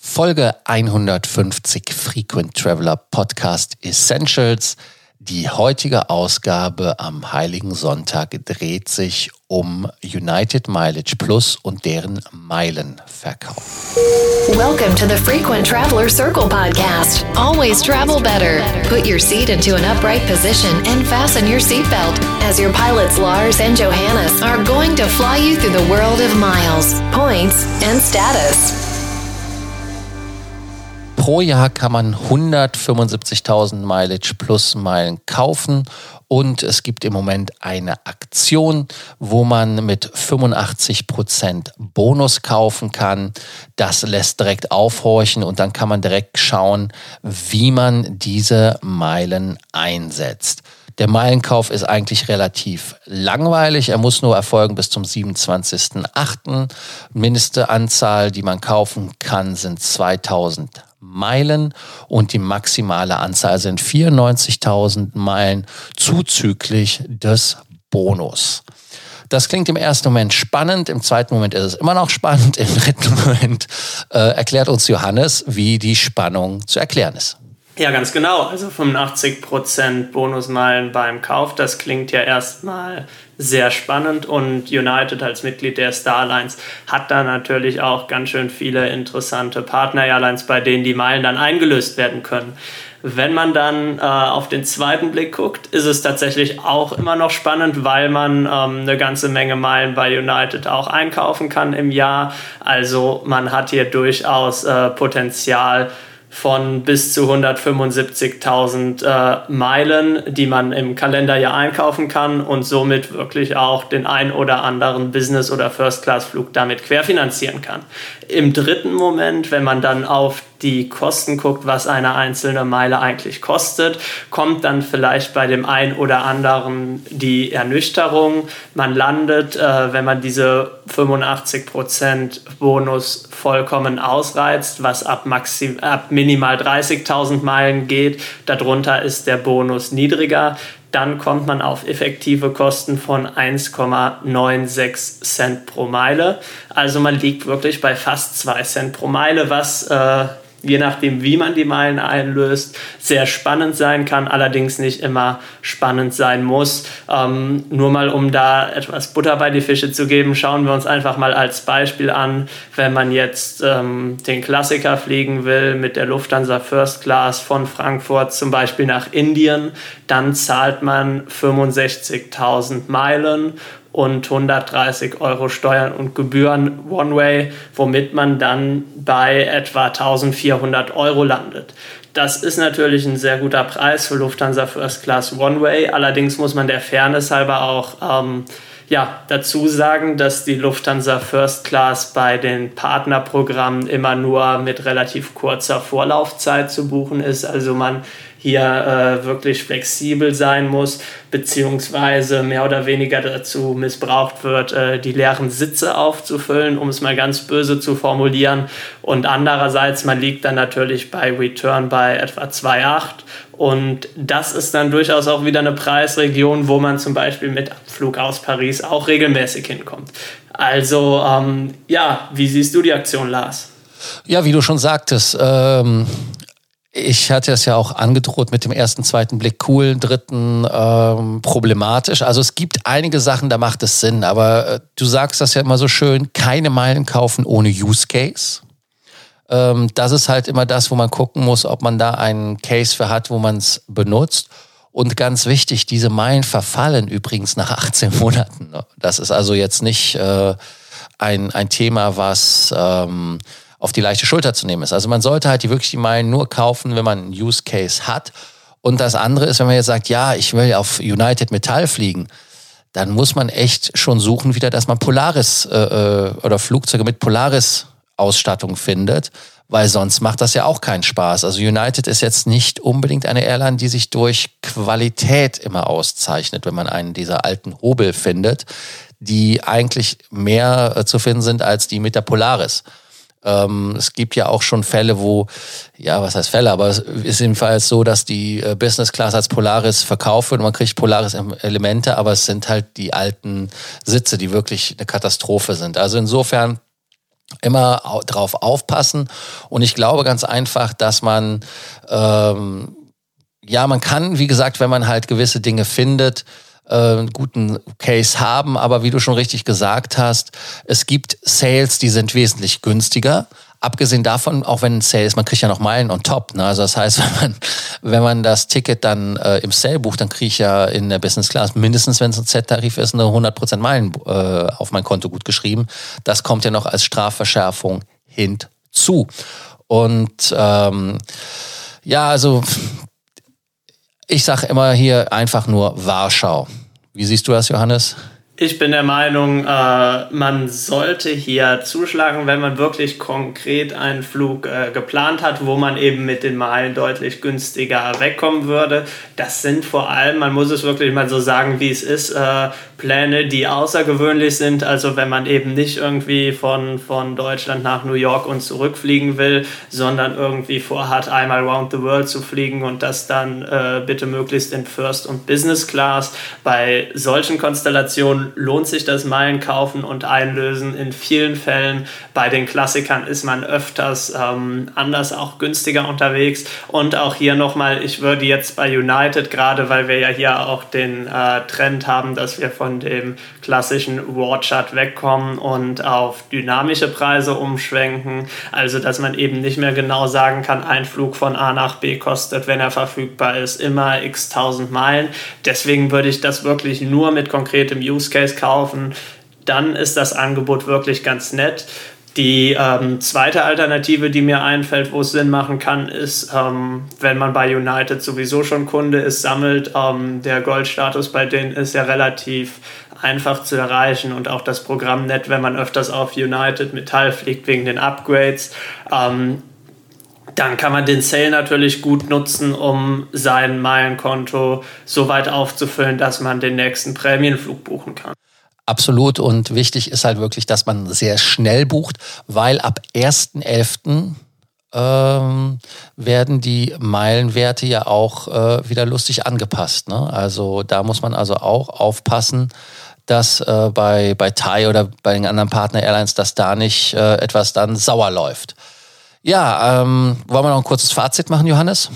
Folge 150 Frequent Traveler Podcast Essentials. Die heutige Ausgabe am Heiligen Sonntag dreht sich um United Mileage Plus und deren Meilenverkauf. Welcome to the Frequent Traveler Circle podcast. Always travel better. Put your seat into an upright position and fasten your seatbelt as your pilots Lars and Johannes are going to fly you through the world of miles, points and status. Pro Jahr kann man 175.000 Mileage plus Meilen kaufen und es gibt im Moment eine Aktion, wo man mit 85% Bonus kaufen kann. Das lässt direkt aufhorchen und dann kann man direkt schauen, wie man diese Meilen einsetzt. Der Meilenkauf ist eigentlich relativ langweilig. Er muss nur erfolgen bis zum 27.08. Mindeste Anzahl, die man kaufen kann, sind 2000 Meilen und die maximale Anzahl sind 94.000 Meilen zuzüglich des Bonus. Das klingt im ersten Moment spannend, im zweiten Moment ist es immer noch spannend, im dritten Moment äh, erklärt uns Johannes, wie die Spannung zu erklären ist. Ja, ganz genau. Also 85% Bonusmeilen beim Kauf, das klingt ja erstmal sehr spannend und United als Mitglied der Starlines hat da natürlich auch ganz schön viele interessante Partner-Airlines, bei denen die Meilen dann eingelöst werden können. Wenn man dann äh, auf den zweiten Blick guckt, ist es tatsächlich auch immer noch spannend, weil man ähm, eine ganze Menge Meilen bei United auch einkaufen kann im Jahr. Also man hat hier durchaus äh, Potenzial, von bis zu 175.000 äh, Meilen, die man im Kalenderjahr einkaufen kann und somit wirklich auch den ein oder anderen Business- oder First-Class-Flug damit querfinanzieren kann. Im dritten Moment, wenn man dann auf die Kosten guckt, was eine einzelne Meile eigentlich kostet, kommt dann vielleicht bei dem einen oder anderen die Ernüchterung. Man landet, äh, wenn man diese 85% Bonus vollkommen ausreizt, was ab, maxim, ab minimal 30.000 Meilen geht. Darunter ist der Bonus niedriger dann kommt man auf effektive Kosten von 1,96 Cent pro Meile. Also man liegt wirklich bei fast 2 Cent pro Meile, was äh, je nachdem, wie man die Meilen einlöst, sehr spannend sein kann, allerdings nicht immer spannend sein muss. Ähm, nur mal, um da etwas Butter bei die Fische zu geben, schauen wir uns einfach mal als Beispiel an, wenn man jetzt ähm, den Klassiker fliegen will mit der Lufthansa First Class von Frankfurt zum Beispiel nach Indien, dann zahlt man 65.000 Meilen und 130 Euro Steuern und Gebühren One-Way, womit man dann bei etwa 1400 Euro landet. Das ist natürlich ein sehr guter Preis für Lufthansa First Class One-Way. Allerdings muss man der Fairness halber auch ähm, ja, dazu sagen, dass die Lufthansa First Class bei den Partnerprogrammen immer nur mit relativ kurzer Vorlaufzeit zu buchen ist. Also man hier äh, wirklich flexibel sein muss, beziehungsweise mehr oder weniger dazu missbraucht wird, äh, die leeren Sitze aufzufüllen, um es mal ganz böse zu formulieren. Und andererseits, man liegt dann natürlich bei Return bei etwa 2,8 und das ist dann durchaus auch wieder eine Preisregion, wo man zum Beispiel mit Abflug aus Paris auch regelmäßig hinkommt. Also ähm, ja, wie siehst du die Aktion, Lars? Ja, wie du schon sagtest, ähm, ich hatte es ja auch angedroht mit dem ersten, zweiten Blick cool, dritten ähm, problematisch. Also es gibt einige Sachen, da macht es Sinn, aber äh, du sagst das ja immer so schön, keine Meilen kaufen ohne Use Case. Ähm, das ist halt immer das, wo man gucken muss, ob man da einen Case für hat, wo man es benutzt. Und ganz wichtig, diese Meilen verfallen übrigens nach 18 Monaten. Das ist also jetzt nicht äh, ein, ein Thema, was... Ähm, auf die leichte Schulter zu nehmen ist. Also man sollte halt die wirklich die Meilen nur kaufen, wenn man einen Use Case hat. Und das andere ist, wenn man jetzt sagt, ja, ich will auf United Metall fliegen, dann muss man echt schon suchen wieder, dass man Polaris äh, äh oder Flugzeuge mit Polaris Ausstattung findet, weil sonst macht das ja auch keinen Spaß. Also United ist jetzt nicht unbedingt eine Airline, die sich durch Qualität immer auszeichnet, wenn man einen dieser alten Hobel findet, die eigentlich mehr äh, zu finden sind als die mit der Polaris. Ähm, es gibt ja auch schon Fälle, wo, ja, was heißt Fälle, aber es ist jedenfalls so, dass die äh, Business Class als Polaris verkauft wird. Man kriegt Polaris-Elemente, aber es sind halt die alten Sitze, die wirklich eine Katastrophe sind. Also insofern immer drauf aufpassen. Und ich glaube ganz einfach, dass man, ähm, ja, man kann, wie gesagt, wenn man halt gewisse Dinge findet, äh, guten Case haben. Aber wie du schon richtig gesagt hast, es gibt Sales, die sind wesentlich günstiger. Abgesehen davon, auch wenn ein Sale ist, man kriegt ja noch Meilen on top. Ne? Also das heißt, wenn man, wenn man das Ticket dann äh, im Sale bucht, dann kriege ich ja in der Business Class mindestens, wenn es ein Z-Tarif ist, eine 100% Meilen äh, auf mein Konto gut geschrieben. Das kommt ja noch als Strafverschärfung hinzu. Und ähm, ja, also ich sage immer hier einfach nur Warschau. Wie siehst du das, Johannes? Ich bin der Meinung, äh, man sollte hier zuschlagen, wenn man wirklich konkret einen Flug äh, geplant hat, wo man eben mit den Meilen deutlich günstiger wegkommen würde. Das sind vor allem, man muss es wirklich mal so sagen, wie es ist, äh, Pläne, die außergewöhnlich sind. Also wenn man eben nicht irgendwie von, von Deutschland nach New York und zurückfliegen will, sondern irgendwie vorhat, einmal round the world zu fliegen und das dann äh, bitte möglichst in First und Business Class. Bei solchen Konstellationen lohnt sich das Meilen kaufen und einlösen. In vielen Fällen bei den Klassikern ist man öfters ähm, anders auch günstiger unterwegs. Und auch hier nochmal, ich würde jetzt bei United, gerade weil wir ja hier auch den äh, Trend haben, dass wir von dem klassischen Warchart wegkommen und auf dynamische Preise umschwenken. Also, dass man eben nicht mehr genau sagen kann, ein Flug von A nach B kostet, wenn er verfügbar ist, immer x tausend Meilen. Deswegen würde ich das wirklich nur mit konkretem Use Case kaufen, dann ist das Angebot wirklich ganz nett. Die ähm, zweite Alternative, die mir einfällt, wo es Sinn machen kann, ist, ähm, wenn man bei United sowieso schon Kunde ist, sammelt. Ähm, der Goldstatus bei denen ist ja relativ einfach zu erreichen und auch das Programm nett, wenn man öfters auf United Metall fliegt wegen den Upgrades. Ähm, dann kann man den Sale natürlich gut nutzen, um sein Meilenkonto so weit aufzufüllen, dass man den nächsten Prämienflug buchen kann. Absolut. Und wichtig ist halt wirklich, dass man sehr schnell bucht, weil ab 1.11. Ähm, werden die Meilenwerte ja auch äh, wieder lustig angepasst. Ne? Also da muss man also auch aufpassen, dass äh, bei, bei Thai oder bei den anderen Partner Airlines, dass da nicht äh, etwas dann sauer läuft. Ja, ähm, wollen wir noch ein kurzes Fazit machen, Johannes?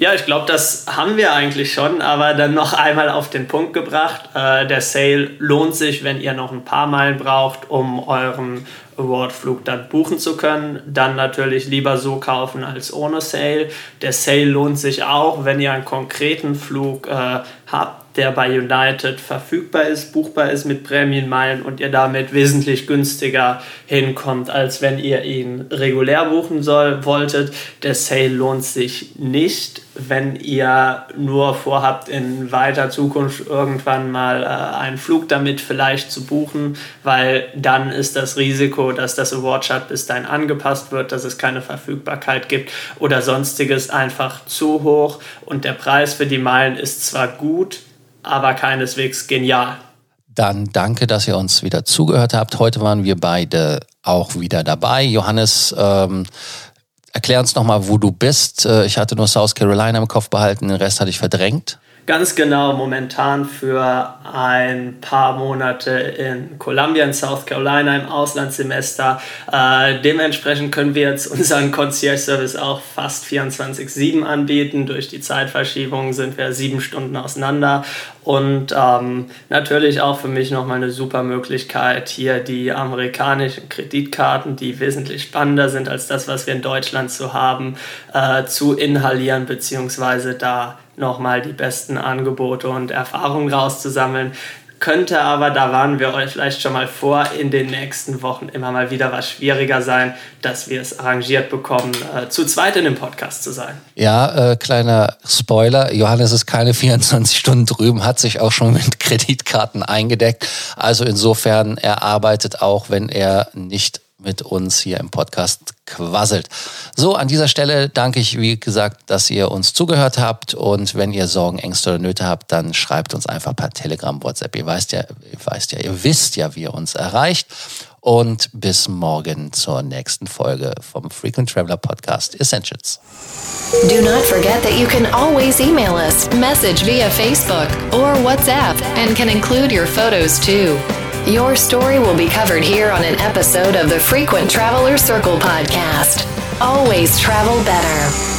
Ja, ich glaube, das haben wir eigentlich schon, aber dann noch einmal auf den Punkt gebracht. Äh, der Sale lohnt sich, wenn ihr noch ein paar Meilen braucht, um euren Awardflug dann buchen zu können. Dann natürlich lieber so kaufen als ohne Sale. Der Sale lohnt sich auch, wenn ihr einen konkreten Flug äh, habt der bei United verfügbar ist, buchbar ist mit Prämienmeilen und ihr damit wesentlich günstiger hinkommt, als wenn ihr ihn regulär buchen soll, wolltet. Der Sale lohnt sich nicht, wenn ihr nur vorhabt, in weiter Zukunft irgendwann mal äh, einen Flug damit vielleicht zu buchen, weil dann ist das Risiko, dass das Award-Chart bis dahin angepasst wird, dass es keine Verfügbarkeit gibt oder sonstiges einfach zu hoch und der Preis für die Meilen ist zwar gut, aber keineswegs genial. Dann danke, dass ihr uns wieder zugehört habt. Heute waren wir beide auch wieder dabei. Johannes, ähm, erklär uns nochmal, wo du bist. Äh, ich hatte nur South Carolina im Kopf behalten, den Rest hatte ich verdrängt. Ganz genau, momentan für ein paar Monate in Columbia, in South Carolina im Auslandssemester. Äh, dementsprechend können wir jetzt unseren Concierge-Service auch fast 24-7 anbieten. Durch die Zeitverschiebung sind wir sieben Stunden auseinander. Und ähm, natürlich auch für mich nochmal eine super Möglichkeit, hier die amerikanischen Kreditkarten, die wesentlich spannender sind als das, was wir in Deutschland zu haben, äh, zu inhalieren, beziehungsweise da nochmal die besten Angebote und Erfahrungen rauszusammeln. Könnte aber, da warnen wir euch vielleicht schon mal vor, in den nächsten Wochen immer mal wieder was schwieriger sein, dass wir es arrangiert bekommen, äh, zu zweit in dem Podcast zu sein. Ja, äh, kleiner Spoiler, Johannes ist keine 24 Stunden drüben, hat sich auch schon mit Kreditkarten eingedeckt. Also insofern, er arbeitet auch, wenn er nicht mit uns hier im Podcast quasselt. So, an dieser Stelle danke ich, wie gesagt, dass ihr uns zugehört habt und wenn ihr Sorgen, Ängste oder Nöte habt, dann schreibt uns einfach per Telegram, WhatsApp. Ihr weißt ja, ihr weißt ja, ihr wisst ja, wie ihr uns erreicht. Und bis morgen zur nächsten Folge vom Frequent Traveler Podcast Essentials. Do not forget that you can always email us, message via Facebook or WhatsApp, and can include your photos too. Your story will be covered here on an episode of the Frequent Traveler Circle podcast. Always travel better.